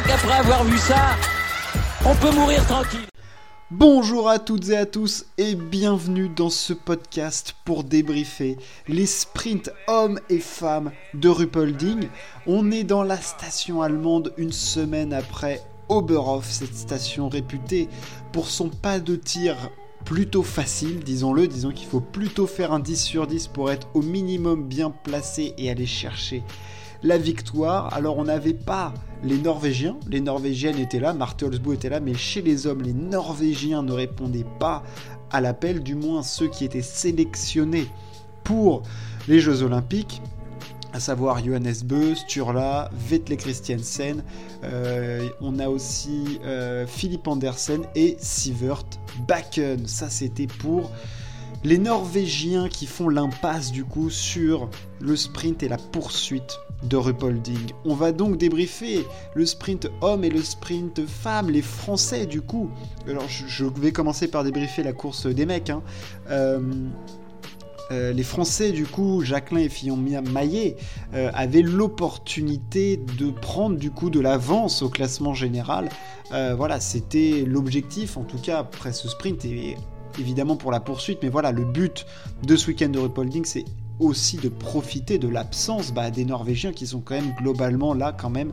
crois qu'après avoir vu ça, on peut mourir tranquille. Bonjour à toutes et à tous et bienvenue dans ce podcast pour débriefer les sprints hommes et femmes de Ruppolding. On est dans la station allemande une semaine après Oberhof, cette station réputée pour son pas de tir plutôt facile, disons-le, disons qu'il faut plutôt faire un 10 sur 10 pour être au minimum bien placé et aller chercher la victoire. Alors on n'avait pas les Norvégiens, les Norvégiennes étaient là, Marthe Holzbo était là, mais chez les hommes, les Norvégiens ne répondaient pas à l'appel, du moins ceux qui étaient sélectionnés pour les Jeux Olympiques à savoir Johannes Beu, Sturla, Vetle Christiansen. Euh, on a aussi euh, Philippe Andersen et Sivert Bakken. Ça, c'était pour les Norvégiens qui font l'impasse du coup sur le sprint et la poursuite de Ruppolding. On va donc débriefer le sprint homme et le sprint femme, les Français du coup. Alors je, vais commencer par débriefer la course des mecs. Hein. Euh, euh, les Français, du coup, Jacqueline et Fillon Maillet, euh, avaient l'opportunité de prendre du coup de l'avance au classement général. voilà, c'était l'objectif, en tout cas, après ce sprint, et évidemment pour la poursuite, mais voilà, le but de ce week-end de Ruppolding, c'est aussi de profiter de l'absence bah, des Norvégiens qui sont quand même globalement là quand même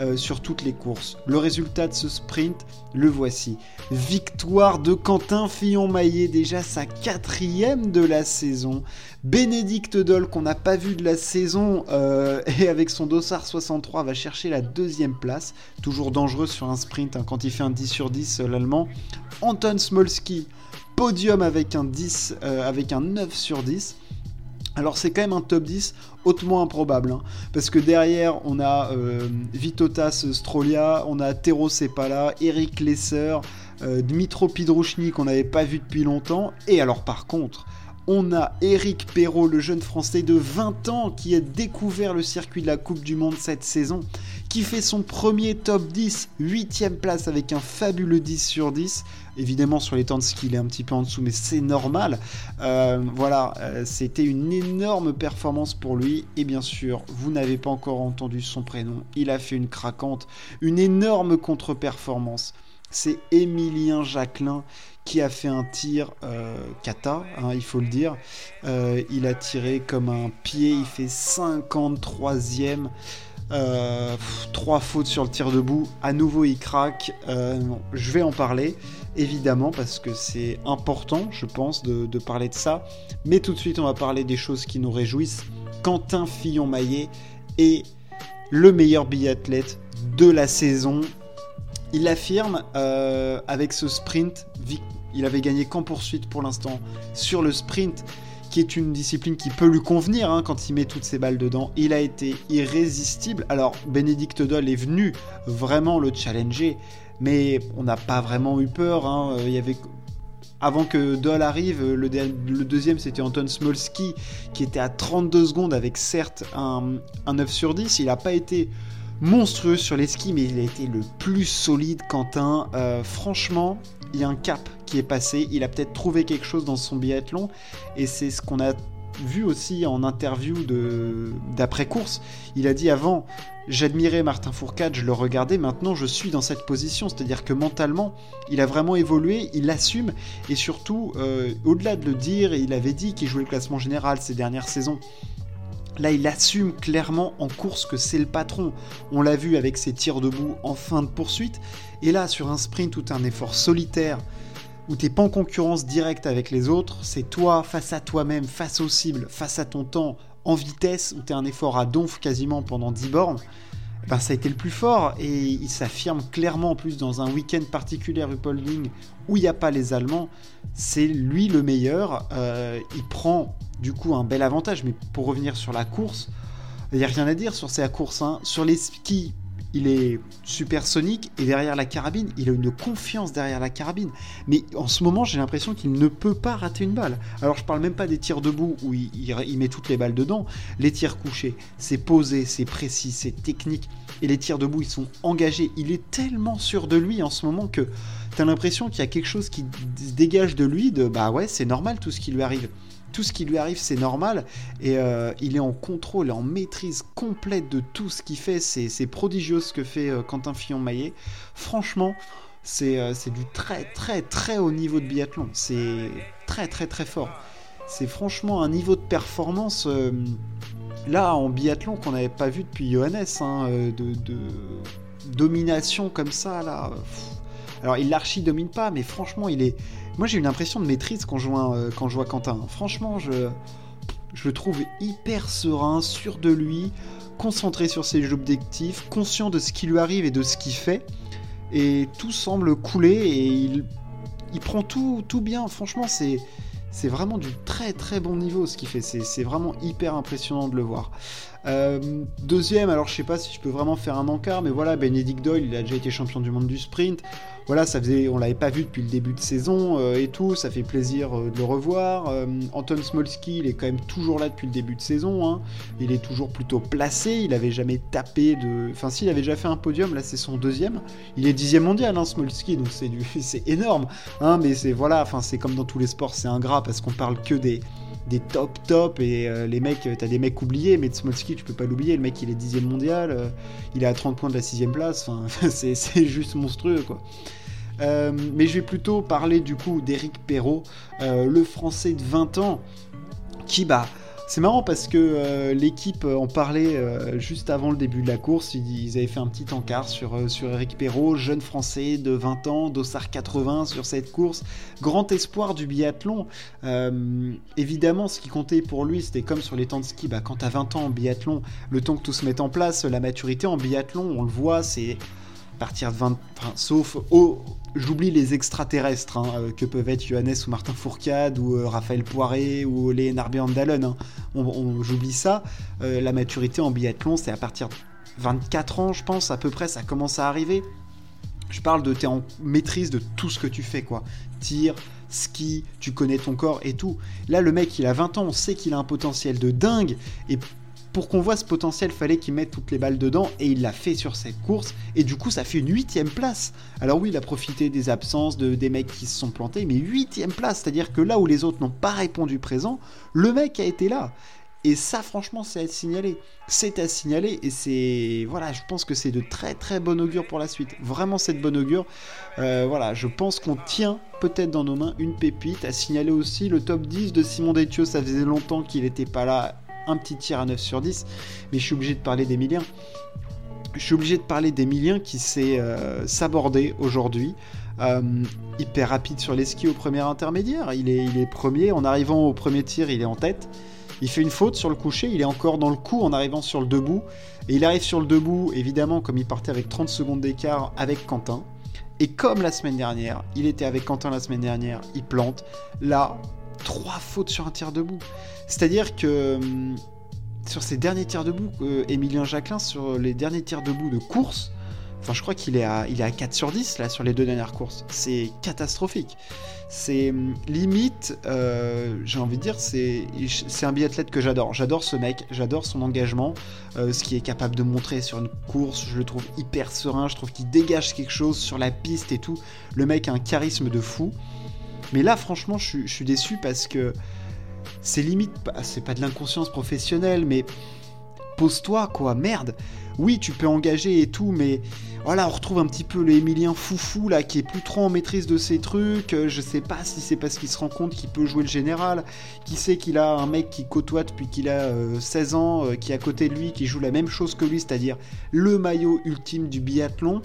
euh, sur toutes les courses. Le résultat de ce sprint, le voici. Victoire de Quentin Fillon-Maillet, déjà sa quatrième de la saison. Bénédicte Doll qu'on n'a pas vu de la saison euh, et avec son dossard 63 va chercher la deuxième place. Toujours dangereux sur un sprint hein, quand il fait un 10 sur 10 euh, l'allemand. Anton Smolski, podium avec un 10, avec un 9 sur 10. Alors c'est quand même un top 10 hautement improbable, hein, parce que derrière on a euh, Vitotas Strolia, on a Tero Sepala, Eric Lesser, euh, Dmitro Pidrouchny qu'on n'avait pas vu depuis longtemps, et alors par contre on a Eric Perrault, le jeune français de 20 ans qui a découvert le circuit de la Coupe du Monde cette saison, qui fait son premier top 10, 8ème place avec un fabuleux 10 sur 10. Évidemment, sur les temps de ski, il est un petit peu en dessous, mais c'est normal. Euh, voilà, euh, c'était une énorme performance pour lui. Et bien sûr, vous n'avez pas encore entendu son prénom. Il a fait une craquante, une énorme contre-performance. C'est Émilien Jacquelin qui a fait un tir euh, kata, hein, il faut le dire. Euh, il a tiré comme un pied, il fait 53e. Euh, trois fautes sur le tir debout. À nouveau, il craque. je vais en parler, évidemment, parce que c'est important, je pense, de, de, parler de ça. Mais tout de suite, on va parler des choses qui nous réjouissent. Quentin Fillon-Maillet est le meilleur biathlète de la saison. Il affirme avec ce sprint il avait gagné qu'en poursuite pour l'instant sur le sprint, qui est une discipline qui peut lui convenir hein, quand il met toutes ses balles dedans. Il a été irrésistible. Alors, Bénédicte Doll est venu vraiment le challenger, mais on n'a pas vraiment eu peur. Hein. Avant que Doll arrive, le, deuxième c'était Anton Smolski qui était à 32 secondes avec certes un, 9 sur 10. Il n'a pas été monstrueux sur les skis, mais il a été le plus solide, Quentin. Euh, franchement, il y a un cap qui est passé. Il a peut-être trouvé quelque chose dans son biathlon. Et c'est ce qu'on a vu aussi en interview d'après-course. Il a dit avant, j'admirais Martin Fourcade, je le regardais, maintenant je suis dans cette position. C'est-à-dire que mentalement, il a vraiment évolué, il l'assume. Et surtout, euh, au-delà de le dire, il avait dit qu'il jouait le classement général ces dernières saisons. Là, il assume clairement en course que c'est le patron. On l'a vu avec ses tirs debout en fin de poursuite. Et là, sur un sprint ou un effort solitaire, où t'es pas en concurrence directe avec les autres, c'est toi face à toi-même, face aux cibles, face à ton temps, en vitesse, où t'es un effort à donf quasiment pendant 10 bornes, ben ça a été le plus fort et il s'affirme clairement en plus dans un week-end particulier Ruppolding où il n'y a pas les Allemands, c'est lui le meilleur. Euh, il prend du coup un bel avantage, mais pour revenir sur la course, il n'y a rien à dire sur sa course. Hein. Sur les skis, il est supersonique et derrière la carabine, il a une confiance derrière la carabine. Mais en ce moment, j'ai l'impression qu'il ne peut pas rater une balle. Alors je parle même pas des tirs debout où il, met toutes les balles dedans. Les tirs couchés, c'est posé, c'est précis, c'est technique. Et les tirs debout, ils sont engagés. Il est tellement sûr de lui en ce moment que t'as l'impression qu'il y a quelque chose qui se dégage de lui, de bah ouais, c'est normal tout ce qui lui arrive. Tout ce qui lui arrive, c'est normal. Et euh, il est en contrôle en maîtrise complète de tout ce qu'il fait. C'est prodigieux ce que fait euh, Quentin Fillon-Maillet. Franchement, c'est du très très très haut niveau de biathlon. C'est très très très fort. C'est franchement un niveau de performance là en biathlon qu'on n'avait pas vu depuis Johannes, hein, de, domination comme ça là. Alors il l'archi domine pas, mais franchement il est. Moi j'ai une impression de maîtrise quand je vois, euh, Quentin. Franchement je, le trouve hyper serein, sûr de lui, concentré sur ses objectifs, conscient de ce qui lui arrive et de ce qu'il fait. Et tout semble couler et il, il prend tout, tout bien. Franchement c'est c'est vraiment du très très bon niveau ce qu'il fait. C'est vraiment hyper impressionnant de le voir. Euh, deuxième, alors je sais pas si je peux vraiment faire un encart, mais voilà, Benedict Doyle, il a déjà été champion du monde du sprint. Voilà, ça faisait, on l'avait pas vu depuis le début de saison euh, et tout, ça fait plaisir euh, de le revoir. Anton Smolski, il est quand même toujours là depuis le début de saison. Hein. Il est toujours plutôt placé, il avait jamais tapé de. Enfin, s'il avait déjà fait un podium, là c'est son deuxième. Il est dixième mondial, hein, Smolski, donc c'est du... énorme. Hein, mais c'est voilà, enfin c'est comme dans tous les sports, c'est ingrat parce qu'on parle que des des top top et euh, les mecs, t'as des mecs oubliés, mais Smolski tu peux pas l'oublier, le mec il est dixième mondial, euh, il est à 30 points de la sixième place, enfin c'est juste monstrueux quoi. Euh, mais je vais plutôt parler du coup d'Eric Perrault, le français de 20 ans, qui bah c'est marrant parce que euh, l'équipe en parlait euh, juste avant le début de la course. Ils, avaient fait un petit encart sur, euh, sur Eric Perrault, jeune français de 20 ans, Dossard 80 sur cette course. Grand espoir du biathlon. évidemment, ce qui comptait pour lui, c'était comme sur les temps de ski. Bah, quand tu as 20 ans en biathlon, le temps que tout se mette en place, la maturité en biathlon, on le voit, c'est partir de 20. sauf au J'oublie les extraterrestres hein, euh, que peuvent être Johannes ou Martin Fourcade ou euh, Raphaël Poiré ou Léonard Dallon. Hein. J'oublie ça. Euh, la maturité en biathlon, c'est à partir de 24 ans, je pense, à peu près, ça commence à arriver. Je parle de t'es en maîtrise de tout ce que tu fais, quoi. Tir, ski, tu connais ton corps et tout. Là, le mec, il a 20 ans, on sait qu'il a un potentiel de dingue. Et pour qu'on voit ce potentiel, fallait qu'il mette toutes les balles dedans et il l'a fait sur cette course. Et du coup, ça fait une huitième place. Alors oui, il a profité des absences de, des mecs qui se sont plantés, mais huitième place, c'est-à-dire que là où les autres n'ont pas répondu présent, le mec a été là. Et ça, franchement, c'est à signaler. C'est à signaler et c'est. Voilà, je pense que c'est de très très bon augure pour la suite. Vraiment, c'est de bon augure. Euh, voilà, je pense qu'on tient peut-être dans nos mains une pépite. À signaler aussi le top 10 de Simon Détieux. Ça faisait longtemps qu'il n'était pas là un petit tir à 9 sur 10, mais je suis obligé de parler d'Emilien. Je suis obligé de parler d'Emilien qui s'est euh, aujourd'hui. Euh, hyper rapide sur les skis au premier intermédiaire. Il est, il est premier. En arrivant au premier tir, il est en tête. Il fait une faute sur le coucher. Il est encore dans le coup en arrivant sur le debout. Et il arrive sur le debout, évidemment, comme il partait avec 30 secondes d'écart avec Quentin. Et comme la semaine dernière, il était avec Quentin la semaine dernière, il plante. Là, trois fautes sur un tir debout. C'est-à-dire que hum, sur ces derniers tirs debout, Emilien Jacquelin, sur les derniers tirs debout de course, enfin je crois qu'il est, à, est à 4 sur 10 là sur les deux dernières courses. C'est catastrophique. C'est hum, limite, euh, j'ai envie de dire, c'est, c'est un biathlète que j'adore. J'adore ce mec, j'adore son engagement, euh, ce qu'il est capable de montrer sur une course. Je le trouve hyper serein, je trouve qu'il dégage quelque chose sur la piste et tout. Le mec a un charisme de fou. Mais là, franchement, je, suis déçu parce que c'est limite, c'est pas de l'inconscience professionnelle, mais pose-toi, quoi, merde. Oui, tu peux engager et tout, mais voilà, on retrouve un petit peu le foufou là, qui est plus trop en maîtrise de ses trucs. Je sais pas si c'est parce qu'il se rend compte qu'il peut jouer le général, qui sait qu'il a un mec qui côtoie depuis qu'il a 16 euh, ans, euh, qui est à côté de lui, qui joue la même chose que lui, c'est-à-dire le maillot ultime du biathlon.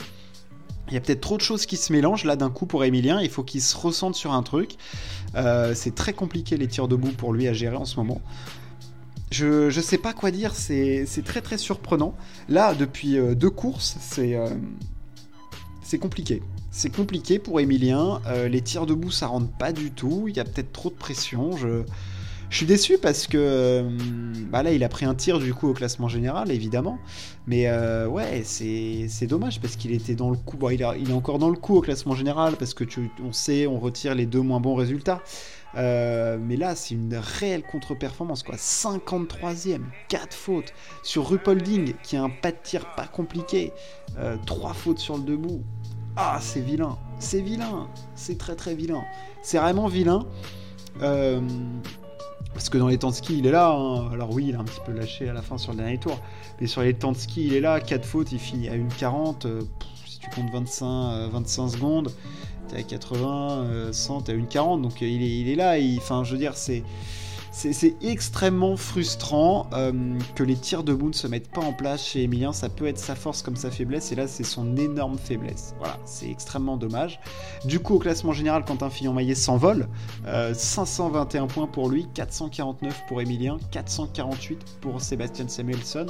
Il y a peut-être trop de choses qui se mélangent là d'un coup pour Emilien. Il faut qu'il se ressente sur un truc. Euh, c'est très compliqué les tirs debout pour lui à gérer en ce moment. Je, ne sais pas quoi dire, c'est très très surprenant. Là, depuis euh, deux courses, c'est euh, c'est compliqué. C'est compliqué pour Emilien. les tirs debout, ça rentre pas du tout. Il y a peut-être trop de pression. Je, je suis déçu parce que euh, bah là, il a pris un tir du coup au classement général, évidemment. Mais euh, ouais, c'est dommage parce qu'il était dans le coup. Bon, il, est encore dans le coup au classement général parce que on sait, on retire les deux moins bons résultats. Euh, mais là, c'est une réelle contre-performance, quoi. 53ème, 4 fautes. Sur Rupolding, qui a un pas de tir pas compliqué, 3 fautes sur le debout. Ah, c'est vilain. C'est vilain. C'est très très vilain. C'est vraiment vilain. Euh, parce que dans les temps de ski, il est là. Hein. Alors oui, il a un petit peu lâché à la fin sur le dernier tour. Mais sur les temps de ski, il est là. 4 fautes, il finit à 1,40. Euh, si tu comptes 25, 25 euh, secondes, t'es à 80, 100, t'es à 1,40. Donc il est, il est là. Enfin, je veux dire, c'est c'est extrêmement frustrant euh, que les tirs de ne se mettent pas en place chez Emilien. Ça peut être sa force comme sa faiblesse, et là c'est son énorme faiblesse. Voilà, c'est extrêmement dommage. Du coup, au classement général, Quentin Fillon-Maillet s'envole. 521 euh, points pour lui, 449 pour Emilien, 448 pour Sébastien Samuelson,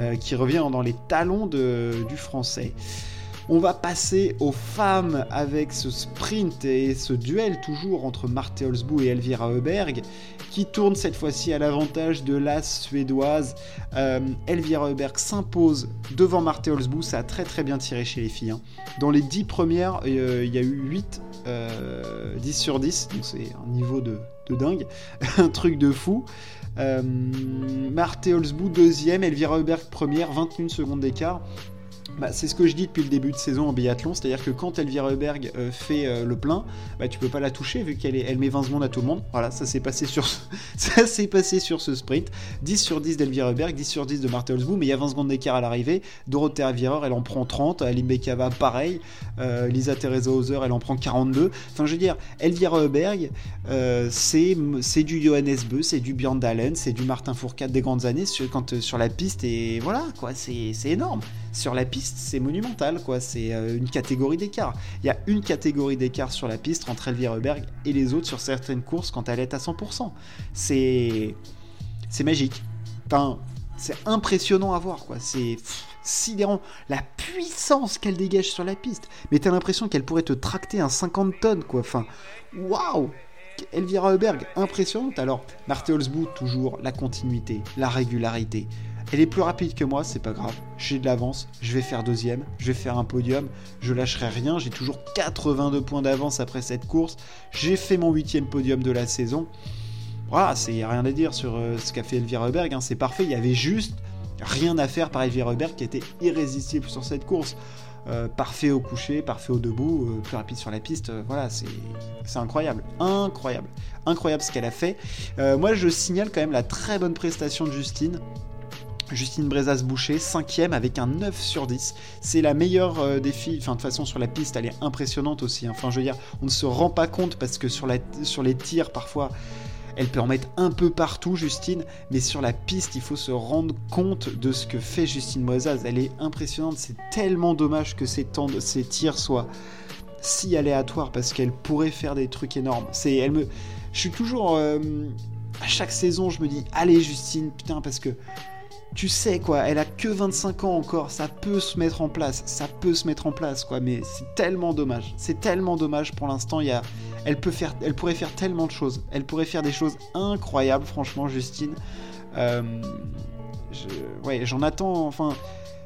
euh, qui revient dans les talons du français. On va passer aux femmes avec ce sprint et ce duel toujours entre Marthe Holzbou et Elvira Heuberg qui tourne cette fois-ci à l'avantage de la suédoise. Euh, Elvira Heuberg s'impose devant Marthe Holzbou, ça a très très bien tiré chez les filles. Hein. Dans les 10 premières, euh, il y a eu 8, 10 euh, sur 10, donc c'est un niveau de, dingue, un truc de fou. Marthe Holzbou deuxième, Elvira Heuberg première, 21 secondes d'écart. Bah, c'est ce que je dis depuis le début de saison en biathlon, c'est-à-dire que quand Elvira Heuberg euh, fait euh, le plein, bah, tu peux pas la toucher vu qu'elle elle met 20 secondes à tout le monde. Voilà, ça s'est passé sur passé sur ce sprint. 10 sur 10 d'Elvira Heuberg, 10 sur 10 de Martha Holzbou, mais il y a 20 secondes d'écart à l'arrivée. Dorothée Avireur, elle en prend 30, Alim Bekava pareil, euh, Lisa Teresa Hauser, elle en prend 42. Enfin, je veux dire, Elvira Heuberg, c'est du Johannes Beu, c'est du Björn Dalen, c'est du Martin Fourcade des grandes années sur, quand, sur la piste et voilà quoi, c'est énorme sur la piste, c'est monumental, quoi. C'est euh, une catégorie d'écart. Il y a une catégorie d'écart sur la piste entre Elvira Heuberg et les autres sur certaines courses quand elle est à 100%. C'est. C'est magique. Enfin, c'est impressionnant à voir, quoi. C'est sidérant. La puissance qu'elle dégage sur la piste. Mais t'as l'impression qu'elle pourrait te tracter un 50 tonnes, quoi. Enfin, waouh! Elvira Heuberg, impressionnante. Alors, Marthe Holzbout, toujours la continuité, la régularité. Elle est plus rapide que moi, c'est pas grave. J'ai de l'avance, je vais faire deuxième, je vais faire un podium, je lâcherai rien, j'ai toujours 82 points d'avance après cette course. J'ai fait mon huitième podium de la saison. Voilà, c'est rien à dire sur euh, ce qu'a fait Elvira Heuberg, hein. c'est parfait, il y avait juste rien à faire par Elvira Heuberg qui était irrésistible sur cette course. Euh, parfait au coucher, parfait au debout, euh, plus rapide sur la piste. voilà, c'est incroyable. Incroyable. Incroyable ce qu'elle a fait. moi, je signale quand même la très bonne prestation de Justine. Justine Brezas-Boucher, cinquième avec un 9 sur 10. C'est la meilleure euh, des filles. Enfin, de toute façon, sur la piste, elle est impressionnante aussi. Hein. Enfin, je veux dire, on ne se rend pas compte parce que sur, la, sur les tirs, parfois, elle peut en mettre un peu partout, Justine. Mais sur la piste, il faut se rendre compte de ce que fait Justine Brezas. Elle est impressionnante. C'est tellement dommage que ces tirs soient si aléatoires parce qu'elle pourrait faire des trucs énormes. C'est, elle me, je suis toujours. Euh, à chaque saison, je me dis, allez, Justine, putain, parce que tu sais quoi, elle a que 25 ans encore, ça peut se mettre en place, ça peut se mettre en place quoi, mais c'est tellement dommage, c'est tellement dommage pour l'instant, elle peut faire, elle pourrait faire tellement de choses, elle pourrait faire des choses incroyables franchement Justine, euh, ouais j'en attends, enfin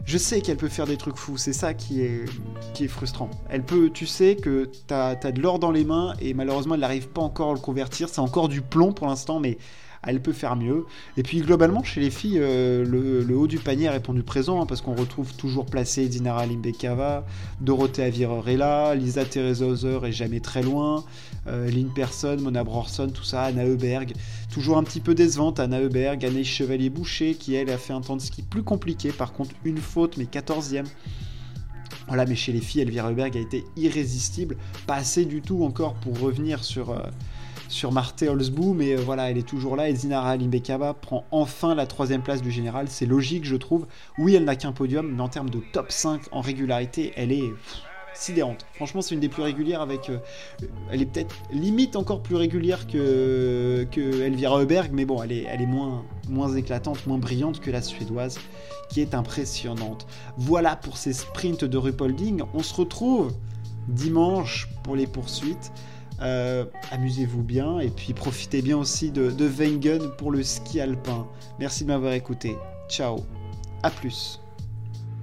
je sais qu'elle peut faire des trucs fous, c'est ça qui est, qui est frustrant. Elle peut, tu sais que t'as as de l'or dans les mains et malheureusement elle n'arrive pas encore à le convertir, c'est encore du plomb pour l'instant, mais elle peut faire mieux. Et puis globalement, chez les filles, euh, le, haut du panier a répondu présent, hein, parce qu'on retrouve toujours placé Dinara Limbekava, Dorothée Avireur Lisa Teresa Hauser est jamais très loin, euh, Lynn Persson, Mona Brorson, tout ça, Anna Heuberg. Toujours un petit peu décevante, Anna Heuberg, Anne Chevalier-Boucher, qui elle a fait un temps de ski plus compliqué, par contre une faute, mais 14e. Voilà, mais chez les filles, Elvira Heuberg a été irrésistible, pas assez du tout encore pour revenir sur, euh, sur Marthe Holzbou, mais euh, voilà, elle est toujours là. Et Zinara Alimbekaba prend enfin la troisième place du général. C'est logique, je trouve. Oui, elle n'a qu'un podium, mais en termes de top 5 en régularité, elle est sidérante. Franchement, c'est une des plus régulières avec. Euh, elle est peut-être limite encore plus régulière que, que Elvira Heuberg, mais bon, elle est, elle est moins, moins éclatante, moins brillante que la suédoise, qui est impressionnante. Voilà pour ces sprints de Rupolding. On se retrouve dimanche pour les poursuites. Euh, amusez-vous bien et puis profitez bien aussi de, de Wengen pour le ski alpin. Merci de m'avoir écouté. Ciao. À plus.